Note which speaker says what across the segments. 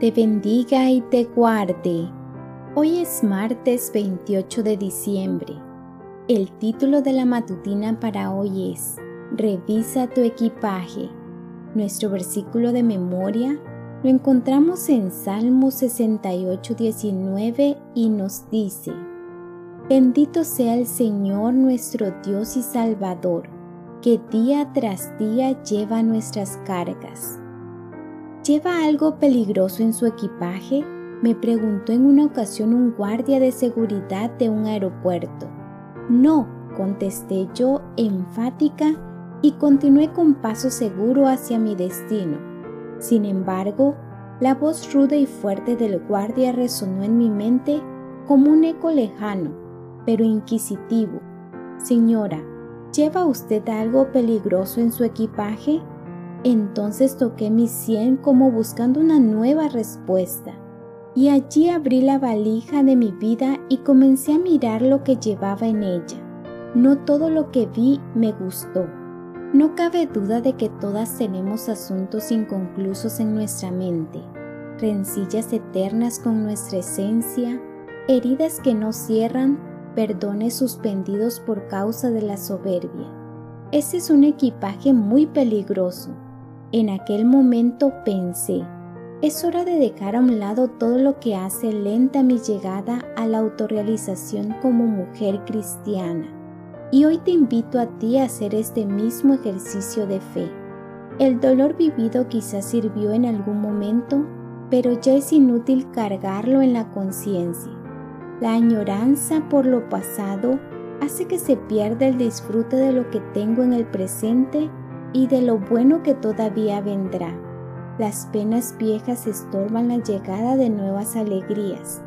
Speaker 1: te bendiga y te guarde. Hoy es martes 28 de diciembre. El título de la matutina para hoy es Revisa tu equipaje. Nuestro versículo de memoria lo encontramos en Salmo 68, 19 y nos dice, Bendito sea el Señor nuestro Dios y Salvador, que día tras día lleva nuestras cargas. ¿Lleva algo peligroso en su equipaje? Me preguntó en una ocasión un guardia de seguridad de un aeropuerto. No, contesté yo enfática y continué con paso seguro hacia mi destino. Sin embargo, la voz ruda y fuerte del guardia resonó en mi mente como un eco lejano, pero inquisitivo. Señora, ¿lleva usted algo peligroso en su equipaje? Entonces toqué mi sien como buscando una nueva respuesta, y allí abrí la valija de mi vida y comencé a mirar lo que llevaba en ella. No todo lo que vi me gustó. No cabe duda de que todas tenemos asuntos inconclusos en nuestra mente, rencillas eternas con nuestra esencia, heridas que no cierran, perdones suspendidos por causa de la soberbia. Ese es un equipaje muy peligroso en aquel momento pensé, es hora de dejar a un lado todo lo que hace lenta mi llegada a la autorrealización como mujer cristiana. Y hoy te invito a ti a hacer este mismo ejercicio de fe. El dolor vivido quizás sirvió en algún momento, pero ya es inútil cargarlo en la conciencia. La añoranza por lo pasado hace que se pierda el disfrute de lo que tengo en el presente y de lo bueno que todavía vendrá. Las penas viejas estorban la llegada de nuevas alegrías.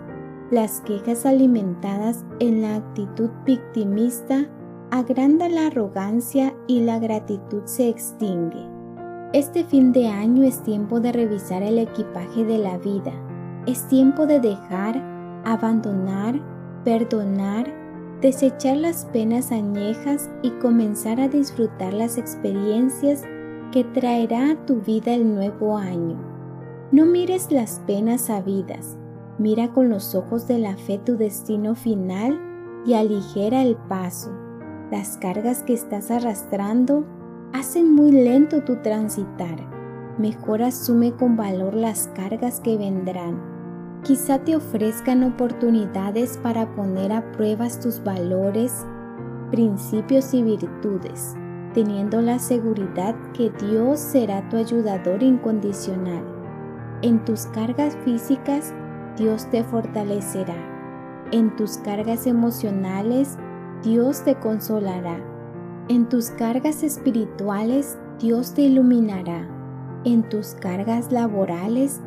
Speaker 1: Las quejas alimentadas en la actitud victimista agranda la arrogancia y la gratitud se extingue. Este fin de año es tiempo de revisar el equipaje de la vida. Es tiempo de dejar, abandonar, perdonar, desechar las penas añejas y comenzar a disfrutar las experiencias que traerá a tu vida el nuevo año. No mires las penas sabidas, mira con los ojos de la fe tu destino final y aligera el paso. Las cargas que estás arrastrando hacen muy lento tu transitar. Mejor asume con valor las cargas que vendrán Quizá te ofrezcan oportunidades para poner a pruebas tus valores, principios y virtudes, teniendo la seguridad que Dios será tu ayudador incondicional. En tus cargas físicas, Dios te fortalecerá. En tus cargas emocionales, Dios te consolará. En tus cargas espirituales, Dios te iluminará. En tus cargas laborales,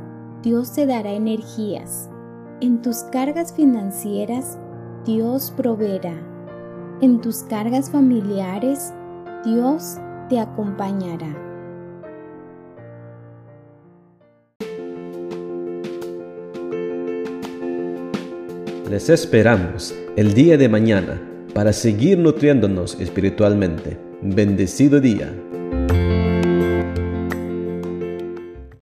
Speaker 1: Dios te dará energías. En tus cargas financieras, Dios proveerá. En tus cargas familiares, Dios te acompañará.
Speaker 2: Les esperamos el día de mañana para seguir nutriéndonos espiritualmente. Bendecido día.